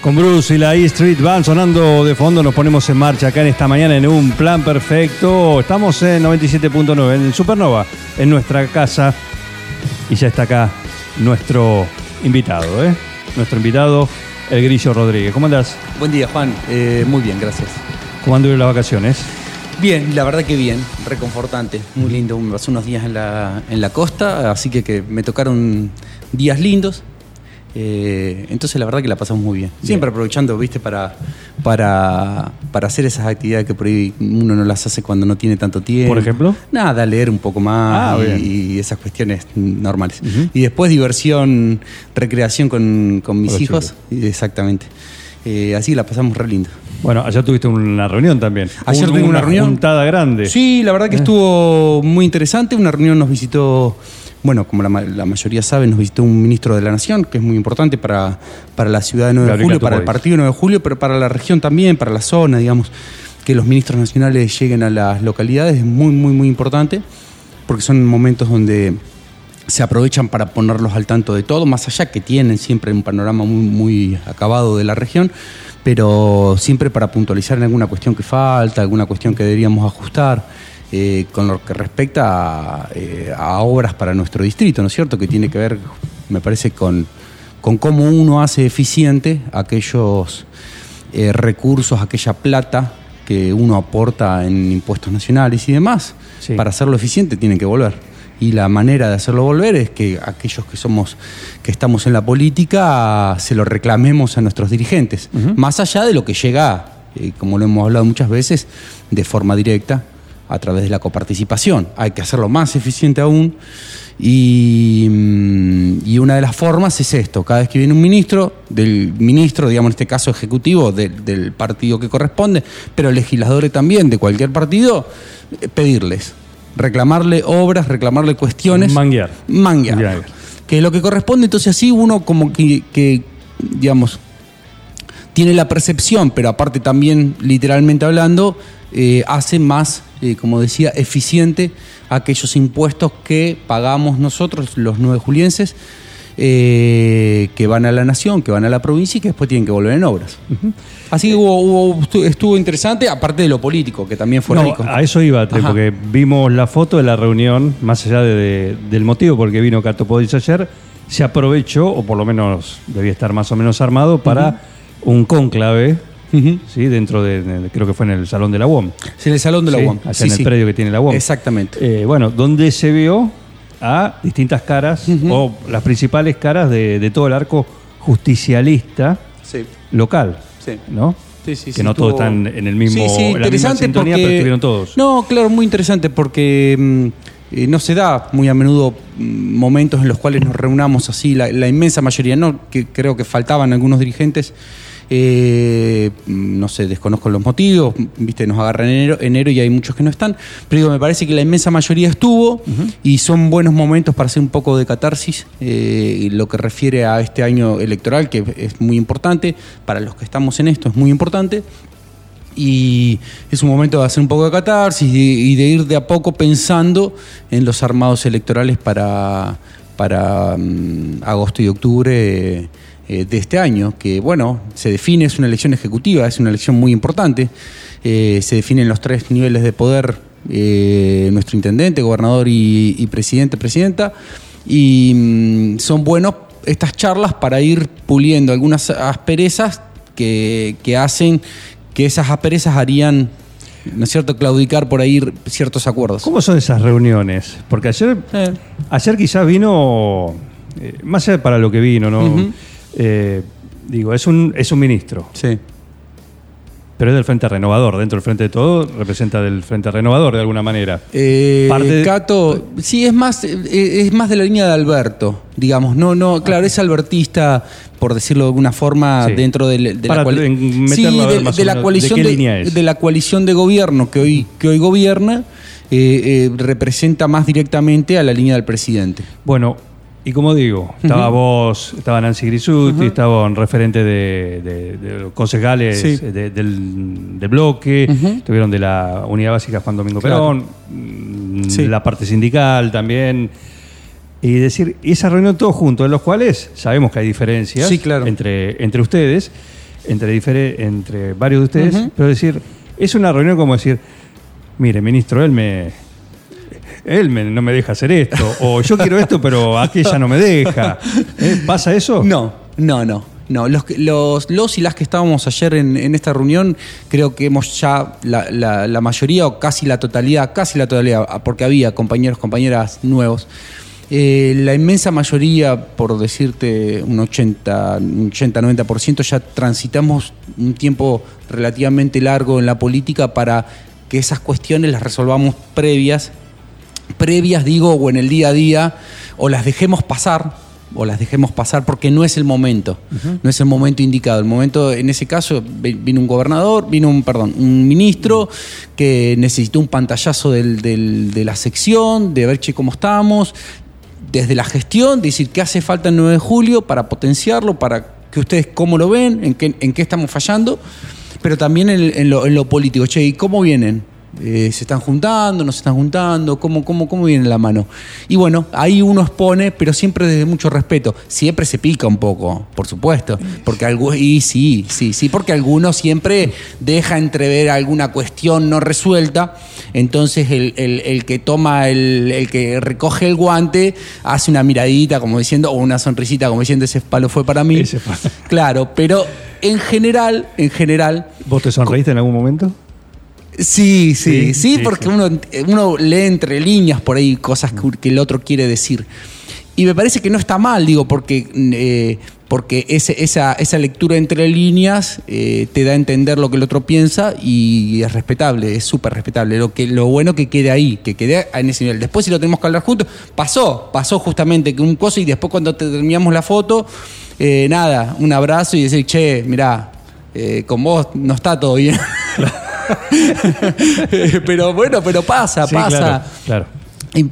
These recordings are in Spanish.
Con Bruce y la E Street Band sonando de fondo, nos ponemos en marcha acá en esta mañana en un plan perfecto. Estamos en 97.9, en Supernova, en nuestra casa. Y ya está acá nuestro invitado, ¿eh? Nuestro invitado, el Grillo Rodríguez. ¿Cómo andás? Buen día, Juan. Eh, muy bien, gracias. ¿Cómo anduvieron las vacaciones? Bien, la verdad que bien, reconfortante, muy lindo. Me pasé unos días en la, en la costa, así que, que me tocaron días lindos. Eh, entonces la verdad que la pasamos muy bien. Siempre aprovechando, viste, para, para, para hacer esas actividades que por ahí uno no las hace cuando no tiene tanto tiempo. ¿Por ejemplo? Nada, leer un poco más Ah, y, esas cuestiones normales. Y después diversión, recreación con, con mis hijos. Exactamente. Eh, así la pasamos re lindo. Bueno, ayer tuviste una reunión también. Ayer Un- tuve una reunión. juntada grande. Sí, la verdad que Eh. estuvo muy interesante. Una reunión nos visitó, bueno, como la, la mayoría sabe, nos visitó un ministro de la Nación, que es muy importante para, para la ciudad de 9 de julio, para el partido 9 de julio, pero para la región también, para la zona, digamos. Que los ministros nacionales lleguen a las localidades es muy, muy, muy importante, porque son momentos donde se aprovechan para ponerlos al tanto de todo, más allá que tienen siempre un panorama muy, muy acabado de la región, pero siempre para puntualizar en alguna cuestión que falta, alguna cuestión que deberíamos ajustar, eh, con lo que respecta a, eh, a obras para nuestro distrito, ¿no es cierto? Que tiene que ver, me parece, con, con cómo uno hace eficiente aquellos eh, recursos, aquella plata que uno aporta en impuestos nacionales y demás. Sí. Para hacerlo eficiente tienen que volver. Y la manera de hacerlo volver es que aquellos que somos, que estamos en la política, se lo reclamemos a nuestros dirigentes. Más allá de lo que llega, como lo hemos hablado muchas veces, de forma directa, a través de la coparticipación. Hay que hacerlo más eficiente aún. Y, mm, y una de las formas es esto, cada vez que viene un ministro, del ministro, digamos en este caso ejecutivo, de- del partido que corresponde, pero legisladores también de cualquier partido, eh, pedirles, reclamarle obras, reclamarle cuestiones. Manguear. Manguear. Manguear. Que es lo que corresponde, entonces así uno como que, que, digamos, tiene la percepción, pero aparte también literalmente hablando, eh, hace más, eh, como decía, eficiente aquellos impuestos que pagamos nosotros, los nueve julienses, eh, que van a la nación, que van a la provincia y que después tienen que volver en obras. Así que hubo, hubo- estu- estuvo interesante, aparte de lo político, que también fue No, rico. a eso iba, Tre, porque vimos la foto de la reunión, más allá de- de- del motivo porque vino Cato Podis ayer, se aprovechó, o por lo menos debía estar más o menos armado, para un cónclave. ¿sí? dentro de, de- creo que fue en el Salón de la UOM. Sí, en el Salón de la Sí, allá Sí, en el predio que tiene la UOM. Exactamente. Eh, bueno, donde se vio a distintas caras, o las principales caras de, de todo el arco justicialista local, Sí. ¿no? Sí, sí, que sí, no todos están en el mismo, Sí, sí, en la misma sintonía, porque... pero estuvieron todos. No, claro, muy interesante porque mm, eh, no se da muy a menudo mm, momentos en los cuales nos reunamos así, la, la inmensa mayoría, no, que creo que faltaban algunos dirigentes. Eh, no sé, desconozco los motivos, viste, nos agarran en enero, enero y hay muchos que no están, pero digo, me parece que la inmensa mayoría estuvo y son buenos momentos para hacer un poco de catarsis, eh, lo que refiere a este año electoral, que es muy importante, para los que estamos en esto es muy importante, y es un momento de hacer un poco de catarsis y, y de ir de a poco pensando en los armados electorales para, para mm, agosto y octubre eh, de este año, que bueno, se define, es una elección ejecutiva, es una elección muy importante, eh, se definen los tres niveles de poder, eh, nuestro intendente, gobernador y, y presidente, presidenta, y mm, son buenos estas charlas para ir puliendo algunas asperezas que, que hacen que esas asperezas harían, ¿no es cierto?, claudicar por ahí ciertos acuerdos. ¿Cómo son esas reuniones? Porque ayer, Eh. ayer quizás vino, eh, más allá para lo que vino, ¿no? Eh, digo, es un, es un ministro. Sí. Pero es del Frente Renovador, dentro del Frente de Todo representa del Frente Renovador de alguna manera. Eh, Parte- Cato, sí, es más, eh, es más de la línea de Alberto, digamos. No, no, claro, es albertista, por decirlo de alguna forma, Sí. dentro del- de, Para la, coali- en- Sí, meterlo a ver de- de la coalición ¿de de la coalición de gobierno que hoy, que hoy gobierna, eh, eh, representa más directamente a la línea del presidente. Bueno, y como digo, estaba vos, estaba Nancy Grisuti, estaba un referente de, de- de los concejales Sí. de- del, del bloque, estuvieron de la Unidad Básica Juan Domingo Claro. Perón, mm, Sí. la parte sindical también. Y decir, esa reunión todos juntos, en los cuales sabemos que hay diferencias Sí, claro. entre, entre ustedes, entre, entre varios de ustedes, pero decir, es una reunión como decir, mire, ministro, él me, él me- no me deja hacer esto, o yo quiero esto, pero aquella no me deja. ¿Eh? ¿Pasa eso? No, no, no. No, los, los, los y las que estábamos ayer en, en esta reunión, creo que hemos ya la, la- la mayoría o casi la totalidad, casi la totalidad, ah, porque había compañeros, compañeras nuevos. eh, la inmensa mayoría, por decirte un 80, un 80, 90%, ya transitamos un tiempo relativamente largo en la política para que esas cuestiones las resolvamos previas previas, digo, o en el día a día, o las dejemos pasar, o las dejemos pasar porque no es el momento, no es el momento indicado. El momento, en ese caso, vi- vino un gobernador, vino un, perdón, un ministro que necesitó un pantallazo del- del- de la sección, de ver che, cómo estamos, desde la gestión, decir qué hace falta el 9 de julio para potenciarlo, para que ustedes cómo lo ven, en qué, en qué estamos fallando, pero también en, en lo, en lo político. Che, ¿y cómo vienen? Eh, ¿Se están juntando? ¿No se están juntando? ¿Cómo, cómo, ¿Cómo viene la mano? Y bueno, ahí uno expone, pero siempre desde mucho respeto. Siempre se pica un poco, por supuesto. Porque algu- y sí, sí, sí, porque alguno siempre deja entrever alguna cuestión no resuelta. Entonces el, el- el que toma, el, el que recoge el guante, hace una miradita como diciendo, o una sonrisita como diciendo, ese palo fue para mí. Ese palo. Claro, pero en general, en general, ¿Vos te sonreíste en algún momento? Sí, Sí, sí, porque. Uno, uno lee entre líneas por ahí cosas que, que el otro quiere decir. Y me parece que no está mal, digo, porque, eh, porque ese- esa, esa lectura entre líneas eh, te da a entender lo que el otro piensa y es respetable, es súper respetable. Lo, que, lo bueno que quede ahí, que quede en ese nivel. Después si lo tenemos que hablar juntos, pasó, pasó justamente que un coso y después cuando te- terminamos la foto, eh, nada, un abrazo y decir, che, mirá, eh, con vos no está todo bien. pero bueno, pero pasa, Sí, pasa. claro,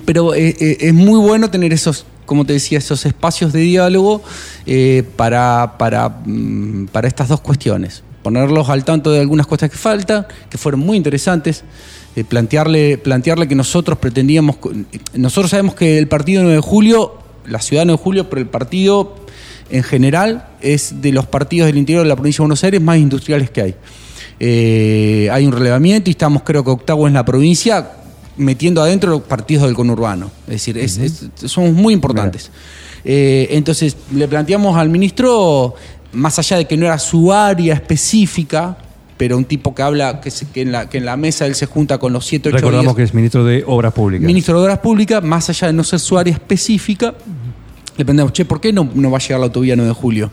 Pero eh, eh, es muy bueno tener esos, como te decía, esos espacios de diálogo eh, para, para, mm, para estas dos cuestiones. Ponerlos al tanto de algunas cosas que faltan, que fueron muy interesantes. eh, plantearle, plantearle que nosotros pretendíamos. Nosotros sabemos que el partido 9 de julio, la ciudad 9 de julio, pero el partido en general es de los partidos del interior de la provincia de Buenos Aires más industriales que hay. Eh, hay un relevamiento y estamos creo que octavo en la provincia metiendo adentro los partidos del conurbano. Es decir, es- es- somos muy importantes. Eh, entonces le planteamos al ministro, más allá de que no era su área específica, pero un tipo que habla, que, se- que en, la, que en la mesa él se junta con los siete, ocho Recordamos días- que es ministro de Obras Públicas. ministro de Obras Públicas, más allá de no ser su área específica, le preguntamos, che, ¿por qué no, no va a llegar la autovía 9 de julio?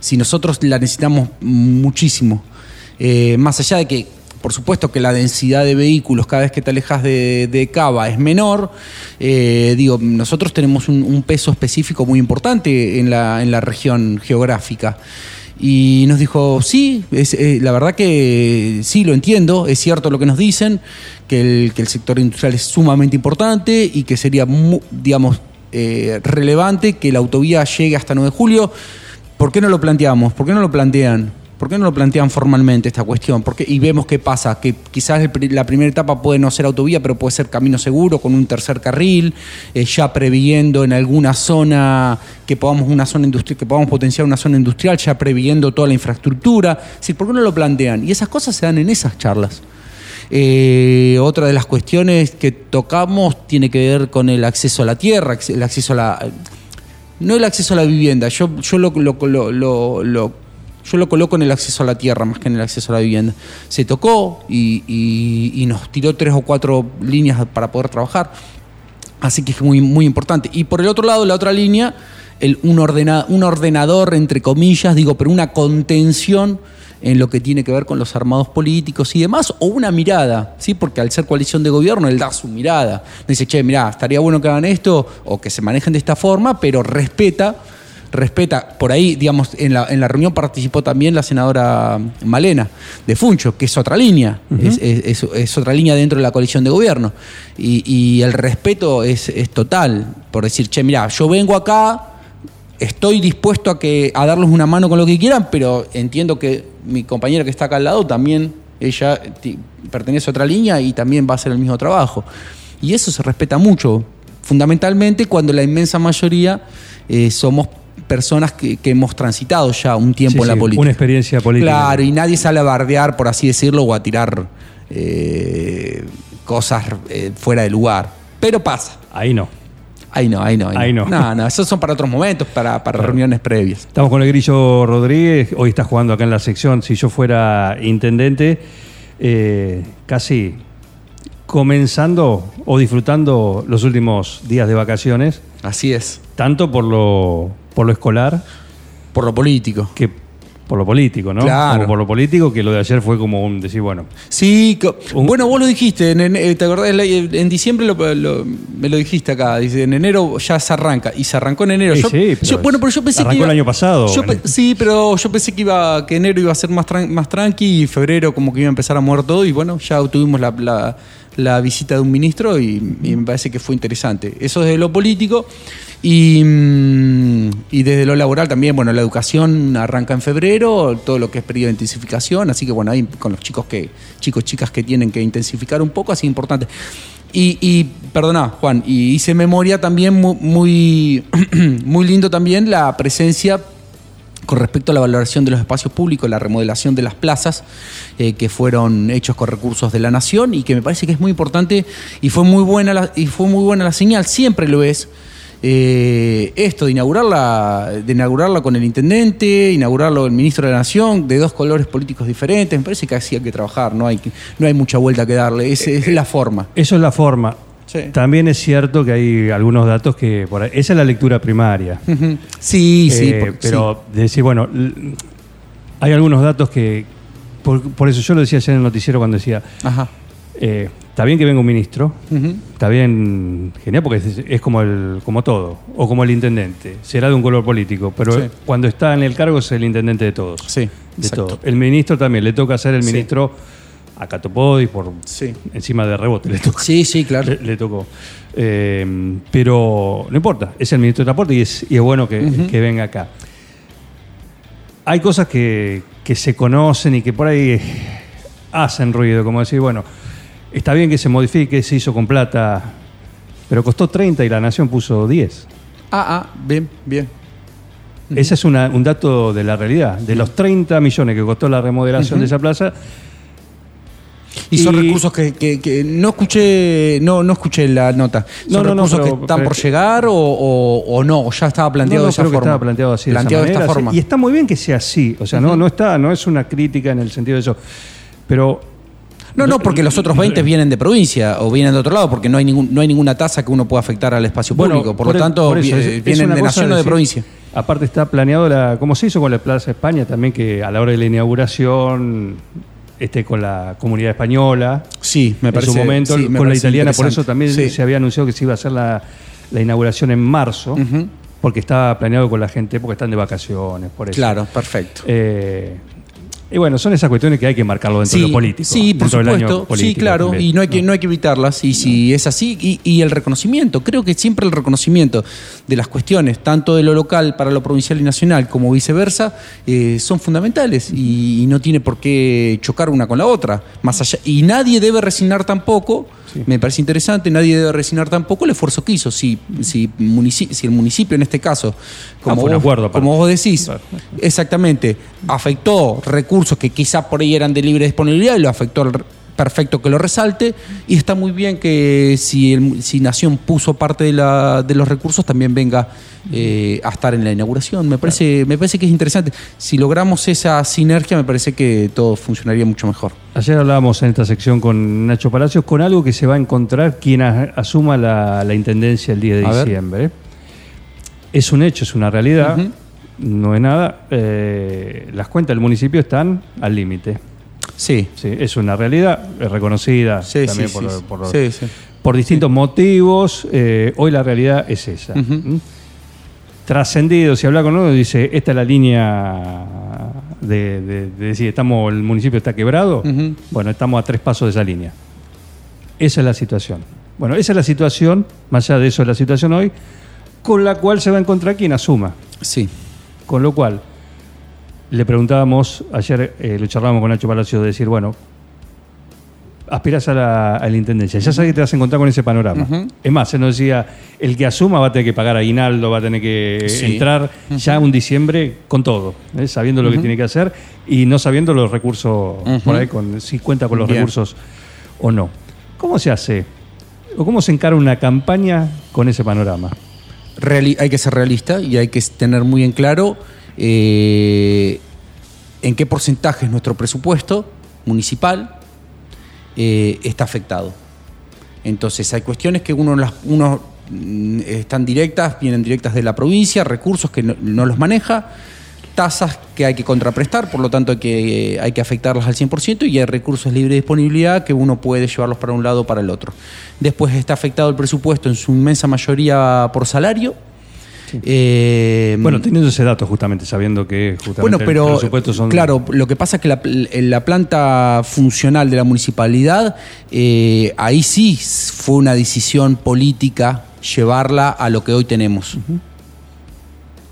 Si nosotros la necesitamos muchísimo. Eh, más allá de que, por supuesto, que la densidad de vehículos cada vez que te alejas de, Cava es menor, eh, digo, nosotros tenemos un, peso específico muy importante en la, en la región geográfica. Y nos dijo, sí, es, eh, la verdad que sí, lo entiendo, es cierto lo que nos dicen, que el, que el sector industrial es sumamente importante y que sería, digamos, relevante que la autovía llegue hasta 9 de julio. ¿Por qué no lo planteamos? ¿Por qué no lo plantean? ¿Por qué no lo plantean formalmente esta cuestión? Porque, y vemos qué pasa, que quizás la primera etapa puede no ser autovía, pero puede ser camino seguro con un tercer carril, eh, ya previendo en alguna zona que podamos una zona industrial, que podamos potenciar una zona industrial, ya previendo toda la infraestructura. Es decir, ¿por qué no lo plantean? Y esas cosas se dan en esas charlas. Eh, otra de las cuestiones que tocamos tiene que ver con el acceso a la tierra, el acceso a la. No el acceso a la vivienda, yo, yo lo- lo- yo lo coloco en el acceso a la tierra más que en el acceso a la vivienda. Se tocó y, nos tiró tres o cuatro líneas para poder trabajar. Así que es muy, muy importante. Y por el otro lado, la otra línea, un, ordena- un ordenador, entre comillas, digo, pero una contención en lo que tiene que ver con los armados políticos y demás, o una mirada, ¿sí? porque al ser coalición de gobierno, él da su mirada. Dice, che, mirá, estaría bueno que hagan esto o que se manejen de esta forma, pero respeta respeta, por ahí, digamos, en la, en la reunión participó también la senadora Malena de Funcho, que es otra línea, es, es- es otra línea dentro de la coalición de gobierno. Y, y el respeto es, es total, por decir, che, mira, yo vengo acá, estoy dispuesto a, que, a darles una mano con lo que quieran, pero entiendo que mi compañera que está acá al lado también, ella pertenece a otra línea y también va a hacer el mismo trabajo. Y eso se respeta mucho, fundamentalmente cuando la inmensa mayoría eh, somos personas que, que hemos transitado ya un tiempo Sí, en la sí, política. Una experiencia política. Claro, y nadie sale a bardear, por así decirlo, o a tirar eh, cosas eh, fuera de lugar. Pero pasa. Ahí no. Ahí no, ahí no. Ahí no. No, no, esos son para otros momentos, para, para reuniones previas. Estamos con el Grillo Rodríguez, hoy está jugando acá en la sección. Si yo fuera intendente, eh, casi comenzando o disfrutando los últimos días de vacaciones, Así es. tanto por lo, por lo escolar Por lo político. que por lo político, ¿no? Claro. Como por lo político, que lo de ayer fue como un decir, bueno, Sí, Un- bueno, vos lo dijiste, en, en- eh, ¿te acordás? La- En diciembre lo- lo- me lo dijiste acá, dice, en enero ya se arranca, y se arrancó en enero. Sí, Yo- sí, pero yo- bueno, pero yo pensé arrancó que iba- el año pasado. yo sí, pero yo pensé que iba que enero iba a ser más, tran- más tranqui y febrero como que iba a empezar a mover todo y bueno, ya tuvimos la, la- la visita de un ministro y, me parece que fue interesante. Eso desde lo político y, mm, y desde lo laboral también, bueno, la educación arranca en febrero, todo lo que es periodo de intensificación, así que bueno, ahí con los chicos que chicos chicas que tienen que intensificar un poco, así importante. Y, y perdona, Juan, y hice memoria también muy, muy lindo también la presencia con respecto a la valoración de los espacios públicos, la remodelación de las plazas eh, que fueron hechos con recursos de la nación y que me parece que es muy importante y fue muy buena la, y fue muy buena la señal, siempre lo es. eh, esto de inaugurarla, de inaugurarla con el intendente, inaugurarlo el ministro de la Nación, de dos colores políticos diferentes, me parece que así hay que trabajar, no hay, no hay mucha vuelta que darle, es, es la forma. eso es la forma. Sí. También es cierto que hay algunos datos que por ahí- esa es la lectura primaria. Ujú. Sí, sí, Eh, por- pero de decir, bueno, hay algunos datos que, por, por eso yo lo decía ayer en el noticiero cuando decía, sí. Ajá. eh, está bien que venga un ministro, está bien, genial, porque es, es como, el, como todo, o como el intendente, será de un color político, pero Sí. cuando está en el cargo es el intendente de todos. Sí, de exacto. todo. El ministro también, le toca ser el Sí. A Catopodis por Sí. encima de rebote, le toca. Sí, sí, claro. Le, le tocó. Eh, pero no importa, es el ministro de Transporte y es, y es bueno que, que venga acá. Hay cosas que, que se conocen y que por ahí hacen ruido, como decir, bueno, está bien que se modifique, se hizo con plata, pero costó 30 y la nación puso 10. Ah, ah, bien, bien. Ese es una- un dato de la realidad. De los 30 millones que costó la remodelación de esa plaza, Y son Y- recursos que, que- que no escuché, no, no escuché la nota. ¿Son No, no, no, recursos pero- que están por llegar o, o- o no? ¿O ya estaba planteado de esa creo que forma? estaba planteado así, Planteado de, esta forma. Y está muy bien que sea así. O sea, no, no está, no es una crítica en el sentido de eso. Pero No, no, porque los otros 20 vienen de provincia o vienen de otro lado, porque no hay, ningún, no hay ninguna tasa que uno pueda afectar al espacio público. Por, lo tanto, por eso, vi- es- es vienen de nación o de provincia. Aparte está planeado, la, como se hizo con la Plaza España también, que a la hora de la inauguración, este, con la comunidad española, Sí, me parece. en su momento, sí, con la italiana, por eso también Sí. se había anunciado que se iba a hacer la, la inauguración en marzo, porque estaba planeado con la gente, porque están de vacaciones, por eso. Claro, perfecto. Eh, y bueno, son esas cuestiones que hay que marcarlo dentro de lo político. Sí, por dentro del año supuesto. Sí, político claro. también. Y no hay, que, no hay que evitarlas. Y si es así, y, y el reconocimiento. Creo que siempre el reconocimiento de las cuestiones, tanto de lo local para lo provincial y nacional, como viceversa, eh, son fundamentales. Y, y no tiene por qué chocar una con la otra. Más allá. Y nadie debe resignar tampoco. Me parece interesante, nadie debe resignar tampoco el esfuerzo que hizo. Si, si, si el municipio en este caso, como, Ah, vos, acuerdo, aparte. como vos decís, Claro. Exactamente. Afectó recursos que quizá por ahí eran de libre disponibilidad y lo afectó al- perfecto que lo resalte. Y está muy bien que si, el- si Nación puso parte de, la- de los recursos, también venga eh, a estar en la inauguración. Me parece, me parece que es interesante. Si logramos esa sinergia, me parece que todo funcionaría mucho mejor. Ayer hablábamos en esta sección con Nacho Palacios con algo que se va a encontrar quien asuma la, la intendencia el 10 de A ver. diciembre. Es un hecho, es una realidad. No es nada. Eh, las cuentas del municipio están al límite. Sí. Sí, es una realidad es reconocida Sí, también sí, por, por- distintos motivos. Eh, hoy la realidad es esa. Trascendido, si habla con uno, dice, esta es la línea de, de- de decir, estamos, el municipio está quebrado. Bueno, estamos a tres pasos de esa línea. Esa es la situación. Bueno, esa es la situación, más allá de eso es la situación hoy, con la cual se va a encontrar quien asuma. Sí. Con lo cual, le preguntábamos, ayer eh, lo charlábamos con Nacho Palacio, de decir, bueno, aspiras a la, a la intendencia, ya sabes que te vas a encontrar con ese panorama. Es más, se nos decía, el que asuma va a tener que pagar aguinaldo, va a tener que Sí. entrar ya un diciembre con todo, ¿eh? sabiendo lo que tiene que hacer y no sabiendo los recursos, por ahí, con, si cuenta con los Bien. recursos o no. ¿Cómo se hace? ¿O cómo se encara una campaña con ese panorama? Hay que ser realista y hay que tener muy en claro eh, en qué porcentaje es nuestro presupuesto municipal eh, está afectado. Entonces hay cuestiones que uno las uno mm, están directas, vienen directas de la provincia, recursos que no los maneja, tasas que hay que contraprestar, por lo tanto hay que, eh, hay que afectarlas al 100% y hay recursos de libre disponibilidad que uno puede llevarlos para un lado o para el otro. Después está afectado el presupuesto en su inmensa mayoría por salario. Eh, Bueno, teniendo ese dato justamente, sabiendo que justamente bueno, pero presupuesto son... claro, lo que pasa es que la, la planta funcional de la municipalidad, eh, ahí sí fue una decisión política llevarla a lo que hoy tenemos.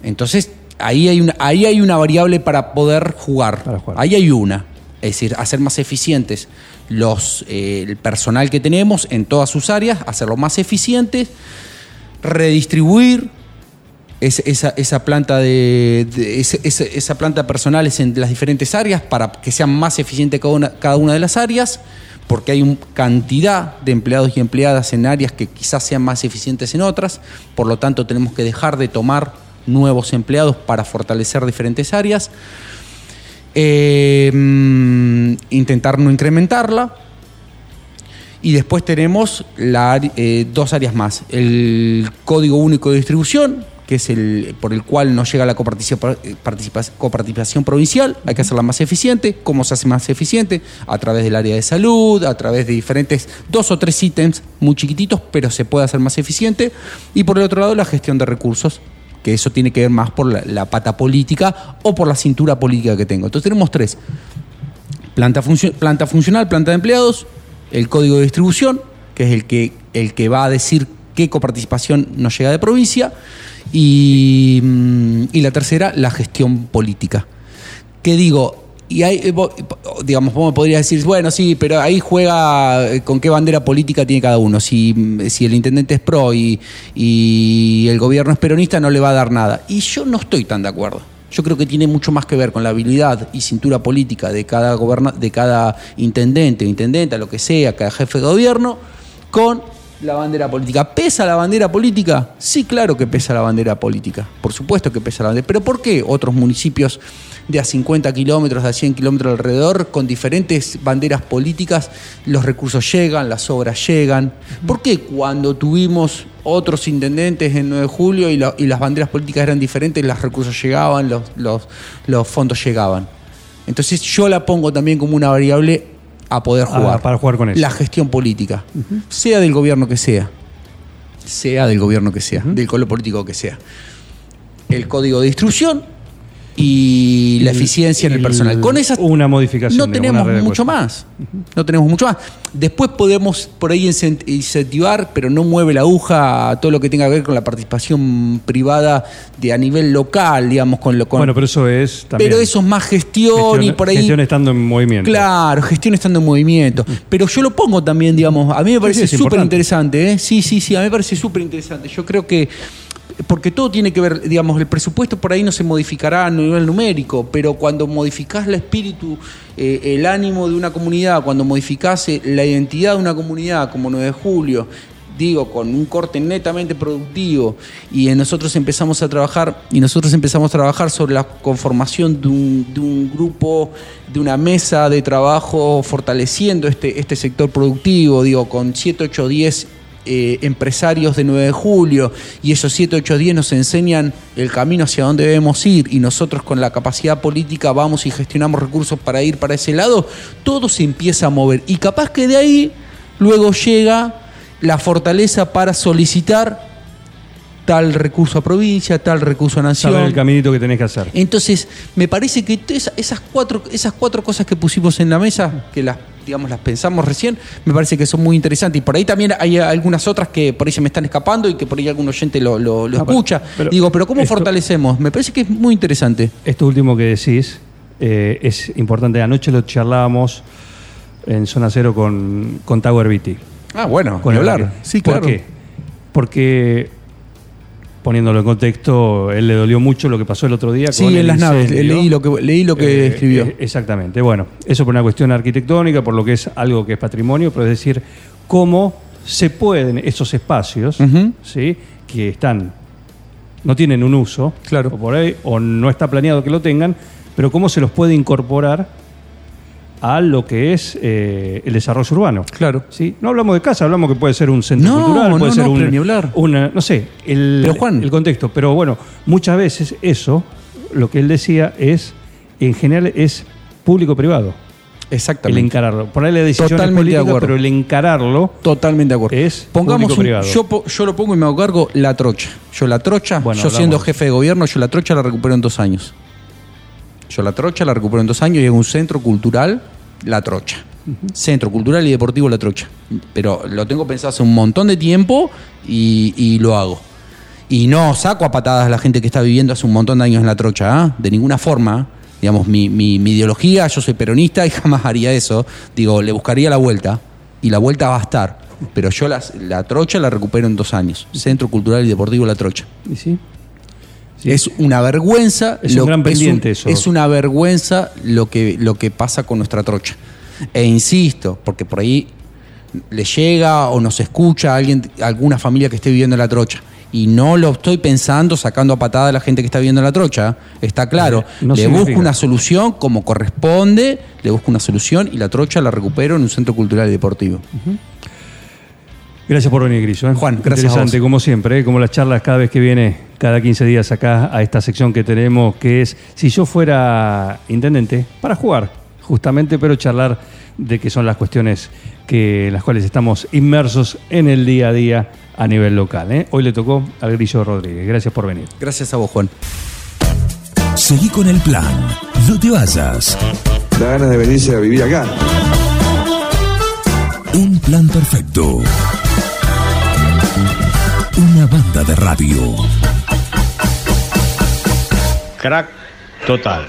Entonces, ahí hay, una, ahí hay una variable para poder jugar. Para jugar. Ahí hay una. Es decir, hacer más eficientes los, eh, el personal que tenemos en todas sus áreas, hacerlo más eficientes, redistribuir es- esa, esa planta de, de- esa planta de personales en las diferentes áreas para que sean más eficientes cada una, cada una de las áreas, porque hay una cantidad de empleados y empleadas en áreas que quizás sean más eficientes en otras, por lo tanto tenemos que dejar de tomar nuevos empleados para fortalecer diferentes áreas. Eh, mm, intentar no incrementarla, y después tenemos la eh, dos áreas más. El código único de distribución, que es el por el cual no llega la coparticipa- participa- coparticipación provincial. Hay que hacerla más eficiente. ¿Cómo se hace más eficiente? A través del área de salud, a través de diferentes, dos o tres ítems muy chiquititos, pero se puede hacer más eficiente. Y por el otro lado, la gestión de recursos que eso tiene que ver más por la, pata política o por la cintura política que tengo. Entonces tenemos tres. Planta, planta funcional, planta de empleados, el código de distribución, que es el que, el que va a decir qué coparticipación nos llega de provincia, y, mm, y la tercera, la gestión política. ¿Qué digo? Y hay, eh, digamos, vos me podrías decir, bueno, sí, pero ahí juega eh, con qué bandera política tiene cada uno. Si, mm, si el intendente es pro y, y el gobierno es peronista, no le va a dar nada. Y yo no estoy tan de acuerdo. Yo creo que tiene mucho más que ver con la habilidad y cintura política de cada, goberna de cada intendente o intendenta, lo que sea, cada jefe de gobierno, con la bandera política. ¿Pesa la bandera política? Sí, claro que pesa la bandera política. Por supuesto que pesa la bandera. ¿Pero por qué otros municipios de a 50 kilómetros, de a 100 kilómetros alrededor, con diferentes banderas políticas, los recursos llegan, las obras llegan? ¿Por qué cuando tuvimos otros intendentes en 9 de julio y, la- y las banderas políticas eran diferentes, los recursos llegaban, los, los- los fondos llegaban? Entonces yo la pongo también como una variable a poder Ah, jugar. para jugar con eso. La gestión política, sea del gobierno que sea, sea del gobierno que sea, del color político que sea. El código de instrucción y la eficiencia en el personal. Con esas Una modificación. no tenemos mucho más. No tenemos mucho más. Después podemos por ahí incent- incentivar, pero no mueve la aguja a todo lo que tenga que ver con la participación privada de a nivel local, digamos, con lo con. Bueno, pero eso es también. pero eso es más gestión, y por ahí. Gestión estando en movimiento. Claro, gestión estando en movimiento. Pero yo lo pongo también, digamos, a mí me parece sí, súper interesante, ¿eh? Sí, sí, sí, a mí me parece súper interesante. Yo creo que, porque todo tiene que ver, digamos, el presupuesto por ahí no se modificará a nivel numérico, pero cuando modificás el espíritu, eh, el ánimo de una comunidad, cuando modificás eh, la identidad de una comunidad, como 9 de julio, digo, con un corte netamente productivo y nosotros empezamos a trabajar y nosotros empezamos a trabajar sobre la conformación de un, de un grupo, de una mesa de trabajo fortaleciendo este, este sector productivo, digo, con 7, 8, 10 eh, empresarios de 9 de julio y esos 7, 8 días nos enseñan el camino hacia dónde debemos ir y nosotros con la capacidad política vamos y gestionamos recursos para ir para ese lado, todo se empieza a mover. Y capaz que de ahí luego llega la fortaleza para solicitar tal recurso a provincia, tal recurso a nación. Saber el caminito que tenés que hacer. Entonces, me parece que esa- esas cuatro, esas cuatro cosas que pusimos en la mesa, que las, digamos, las pensamos recién, me parece que son muy interesantes. Y por ahí también hay algunas otras que por ahí se me están escapando y que por ahí algún oyente lo, lo- lo Ah, pero- escucha. pero Digo, pero ¿cómo esto- fortalecemos? Me parece que es muy interesante. Esto último que decís eh, es importante. Anoche lo charlábamos en Zona Cero con, con Tower Beatty. Ah, bueno, Con hablar. Sí, ¿Por claro. qué? Porque, poniéndolo en contexto, él le dolió mucho lo que pasó el otro día. Sí, con en el las naves. Leí lo que, leí lo que Eh, escribió. eh, exactamente. Bueno, eso por una cuestión arquitectónica, por lo que es algo que es patrimonio, pero es decir, cómo se pueden esos espacios. ¿sí? que están, no tienen un uso, Claro. o por ahí, o no está planeado que lo tengan, pero cómo se los puede incorporar a lo que es eh, el desarrollo urbano. Claro. ¿sí? No hablamos de casa, hablamos que puede ser un centro No, cultural, no, puede ser no, un, ni hablar. una, no sé, el, Pero, Juan. el contexto. Pero bueno, muchas veces eso, lo que él decía es, en general es público-privado. El Exactamente. encararlo. Ponerle decisiones Totalmente de acuerdo. pero el encararlo Totalmente de acuerdo. Es Pongamos un- público-privado. yo, yo lo pongo y me hago cargo la trocha. Yo la trocha, Bueno, yo siendo jefe de gobierno, yo la trocha la recupero en dos años. Yo la trocha la recupero en dos años y hago un centro cultural, la trocha. Centro cultural y deportivo la trocha. Pero lo tengo pensado hace un montón de tiempo y, y lo hago. Y no saco a patadas a la gente que está viviendo hace un montón de años en la trocha, ¿ah? de ninguna forma. Digamos, mi, mi- mi ideología, yo soy peronista y jamás haría eso. Digo, le buscaría la vuelta y la vuelta va a estar. Pero yo las- la trocha la recupero en dos años. Centro Cultural y Deportivo La Trocha. ¿Y sí? Sí. Es una vergüenza. Es un gran pendiente es eso. Es una vergüenza lo que, lo que pasa con nuestra trocha. E insisto, porque por ahí le llega o nos escucha a alguien, alguna familia que esté viviendo en la trocha. Y no lo estoy pensando sacando a patada a la gente que está viviendo en la trocha. Está claro. Eh, no le significa. busco una solución como corresponde, le busco una solución y la trocha la recupero en un centro cultural y deportivo. Gracias por venir, Grillo. ¿eh? Juan, gracias a Interesante, vos. como siempre, ¿eh? como las charlas cada vez que viene, cada 15 días acá a esta sección que tenemos, que es si yo fuera intendente, para jugar, justamente, pero charlar de qué son las cuestiones que en las cuales estamos inmersos en el día a día a nivel local. ¿eh? Hoy le tocó al Grillo Rodríguez. Gracias por venir. Gracias a vos, Juan. Seguí con el plan. No te vayas. Da ganas de venirse a vivir acá. Un plan perfecto. Una banda de radio. Crack total.